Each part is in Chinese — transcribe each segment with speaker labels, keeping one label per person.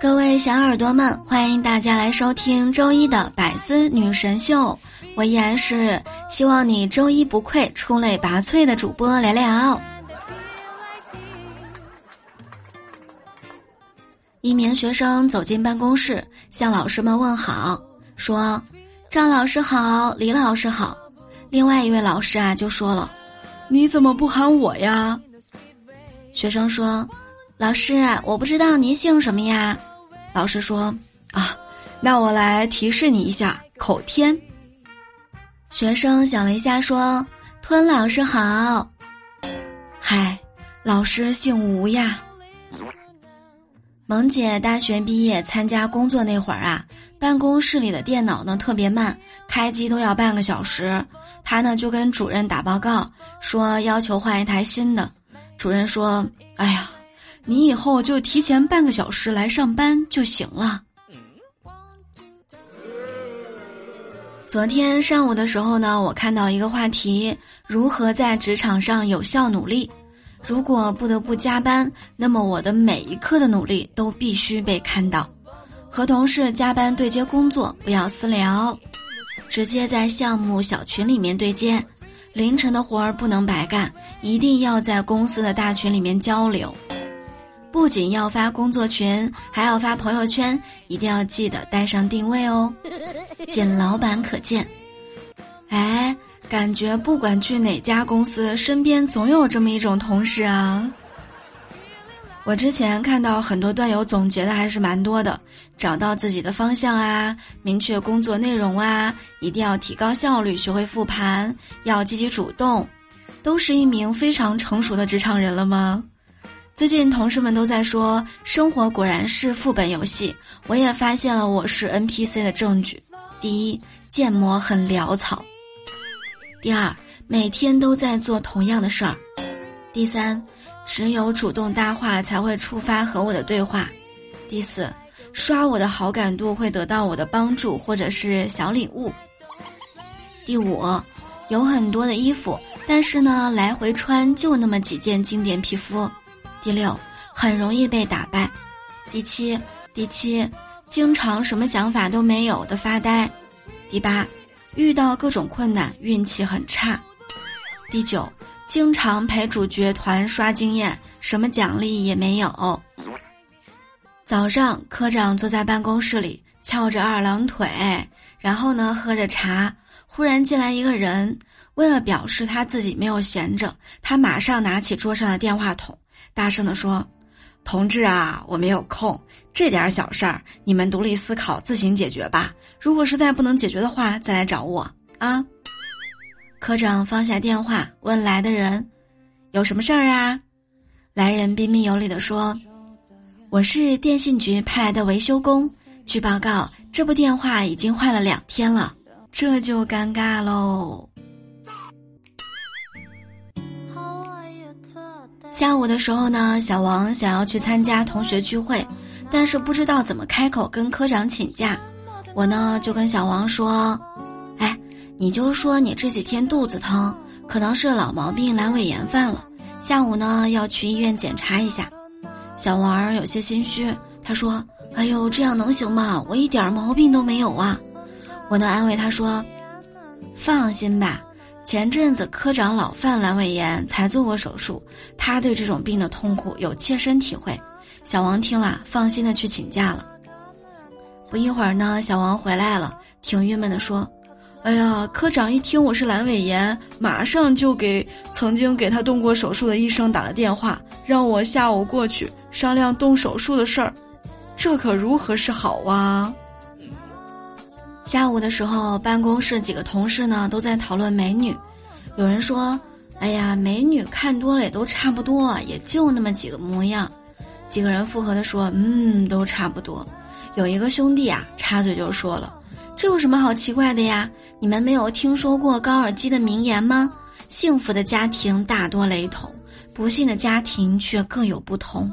Speaker 1: 各位小耳朵们，欢迎大家来收听周一的百思女神秀。我依然是希望你周一不愧、出类拔萃的主播聊聊。一名学生走进办公室，向老师们问好，说：“张老师好，李老师好。”另外一位老师啊就说了：“
Speaker 2: 你怎么不喊我呀？”
Speaker 1: 学生说：“老师，我不知道您姓什么呀。”老师说：“
Speaker 2: 啊，那我来提示你一下，口天。”
Speaker 1: 学生想了一下说：“吞老师好。”
Speaker 2: 嗨，老师姓吴呀。
Speaker 1: 萌姐大学毕业参加工作那会儿啊，办公室里的电脑呢特别慢，开机都要半个小时。她呢就跟主任打报告，说要求换一台新的。主任说：“哎呀，你以后就提前半个小时来上班就行了。”昨天上午的时候呢，我看到一个话题：如何在职场上有效努力。如果不得不加班，那么我的每一刻的努力都必须被看到。和同事加班对接工作，不要私聊，直接在项目小群里面对接。凌晨的活儿不能白干，一定要在公司的大群里面交流。不仅要发工作群，还要发朋友圈，一定要记得带上定位哦。仅老板可见。哎。感觉不管去哪家公司，身边总有这么一种同事啊。我之前看到很多段友总结的还是蛮多的，找到自己的方向啊，明确工作内容啊，一定要提高效率，学会复盘，要积极主动，都是一名非常成熟的职场人了吗？最近同事们都在说，生活果然是副本游戏，我也发现了我是 NPC 的证据。第一，建模很潦草。第二，每天都在做同样的事儿。第三，只有主动搭话才会触发和我的对话。第四，刷我的好感度会得到我的帮助或者是小礼物。第五，有很多的衣服，但是呢，来回穿就那么几件经典皮肤。第六，很容易被打败。第七，第七，经常什么想法都没有的发呆。第八。遇到各种困难，运气很差。第九，经常陪主角团刷经验，什么奖励也没有。早上，科长坐在办公室里，翘着二郎腿，然后呢，喝着茶。忽然进来一个人，为了表示他自己没有闲着，他马上拿起桌上的电话筒，大声地说。同志啊，我没有空，这点小事儿你们独立思考，自行解决吧。如果实在不能解决的话，再来找我啊。科长放下电话，问来的人：“有什么事儿啊？”来人彬彬有礼地说：“我是电信局派来的维修工，据报告，这部电话已经坏了两天了，这就尴尬喽。”下午的时候呢，小王想要去参加同学聚会，但是不知道怎么开口跟科长请假。我呢就跟小王说：“，你就说你这几天肚子疼，可能是老毛病阑尾炎犯了，下午呢要去医院检查一下。”小王有些心虚，他说：“哎呦，这样能行吗？我一点毛病都没有啊。”我能安慰他说：“放心吧。”前阵子科长老犯阑尾炎，才做过手术，他对这种病的痛苦有切身体会。小王听了，放心的去请假了。不一会儿呢，小王回来了，挺郁闷的说：“哎呀，科长一听我是阑尾炎，马上就给曾经给他动过手术的医生打了电话，让我下午过去商量动手术的事儿，这可如何是好啊？”下午的时候，办公室几个同事呢都在讨论美女。有人说：“哎呀，美女看多了也都差不多，也就那么几个模样。”几个人附和的说：“嗯，都差不多。”有一个兄弟啊插嘴就说了：“这有什么好奇怪的呀？你们没有听说过高尔基的名言吗？幸福的家庭大多雷同，不幸的家庭却各有不同。”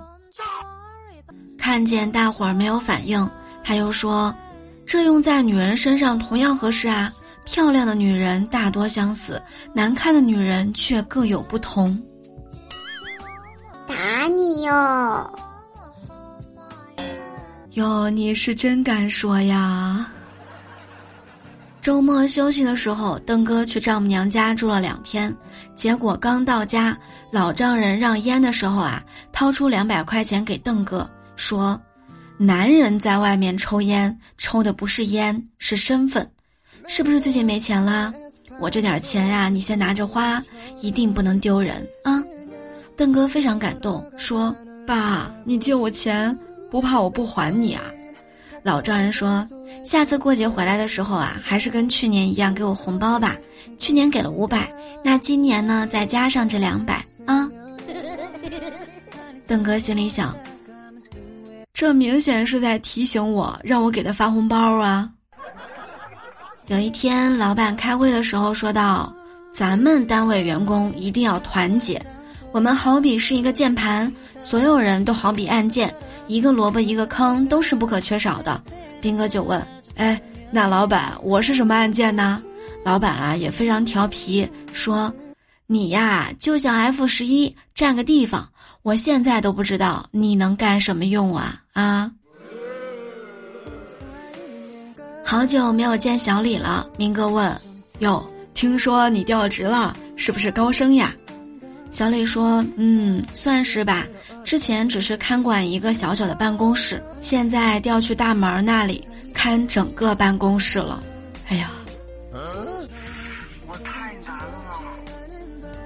Speaker 1: 看见大伙儿没有反应，他又说。这用在女人身上同样合适啊！漂亮的女人大多相似，难看的女人却各有不同。
Speaker 3: 打你哟。
Speaker 1: 哟，你是真敢说呀！周末休息的时候，邓哥去丈母娘家住了两天，结果刚到家，老丈人让烟的时候啊，掏出两百块钱给邓哥，说：“男人在外面抽烟，抽的不是烟，是身份，是不是最近没钱了？我这点钱呀，你先拿着花，一定不能丢人啊！”邓哥非常感动，说：“爸，你借我钱。”不怕我不还你啊！老丈人说：“下次过节回来的时候啊，还是跟去年一样给我红包吧。去年给了五百，那今年呢，再加上这两百啊。”邓哥心里想：“这明显是在提醒我，让我给他发红包啊。”有一天，老板开会的时候说道：“咱们单位员工一定要团结，我们好比是一个键盘，所有人都好比按键。”一个萝卜一个坑都是不可缺少的，兵哥就问：“哎，那老板我是什么按键呢？”老板啊也非常调皮，说：“你呀就像 F 十一占个地方，我现在都不知道你能干什么用啊啊！”好久没有见小李了，明哥问：“哟，听说你调职了，是不是高升呀？”小李说：“嗯，算是吧。之前只是看管一个小小的办公室，现在调去大门那里看整个办公室了。哎呀，我太难了。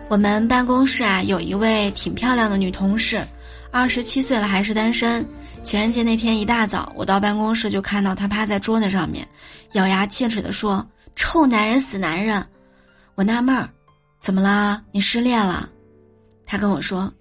Speaker 1: 我们办公室啊，有一位挺漂亮的女同事，二十七岁了还是单身。情人节那天一大早，我到办公室就看到她趴在桌子上面，咬牙切齿地说：‘臭男人，死男人！’我纳闷儿，怎么啦？你失恋了？”他跟我说，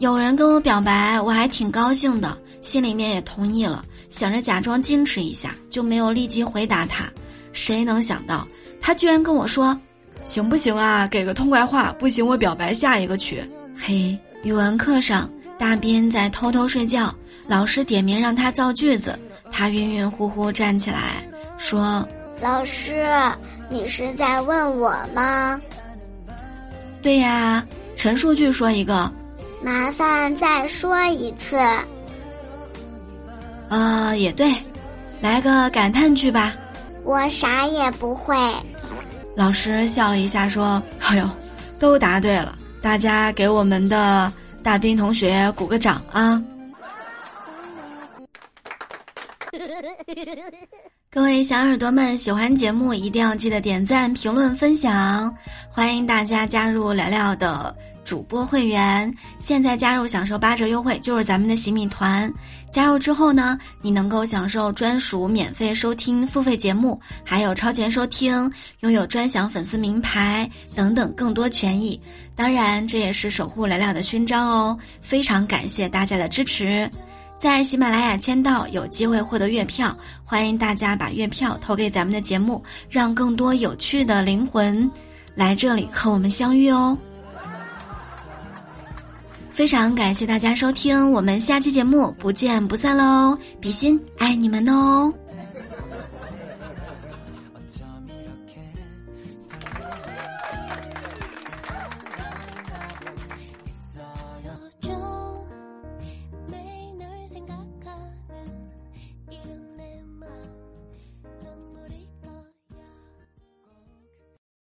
Speaker 1: 有人跟我表白，我还挺高兴的，心里面也同意了，想着假装矜持一下，就没有立即回答他。谁能想到，他居然跟我说：“行不行啊？给个痛快话，不行我表白下一个去。”嘿，语文课上，大斌在偷偷睡觉，老师点名让他造句子，他晕晕乎乎站起来说：“
Speaker 3: 老师，你是在问我吗？”
Speaker 1: 对呀。陈述句说一个，
Speaker 3: 麻烦再说一次。
Speaker 1: 呃，也对，来个感叹句吧。
Speaker 3: 我啥也不会。
Speaker 1: 老师笑了一下说：“哎呦，都答对了，大家给我们的大兵同学鼓个掌啊！” 各位小耳朵们，喜欢节目一定要记得点赞、评论、分享，欢迎大家加入聊聊的主播会员。现在加入享受八折优惠，就是咱们的洗米团。加入之后呢，你能够享受专属免费收听付费节目，还有超前收听，拥有专享粉丝名牌等等更多权益。当然，这也是守护聊聊的勋章哦。非常感谢大家的支持。在喜马拉雅签到有机会获得月票，欢迎大家把月票投给咱们的节目，让更多有趣的灵魂来这里和我们相遇哦。非常感谢大家收听，我们下期节目不见不散喽！比心爱你们哦。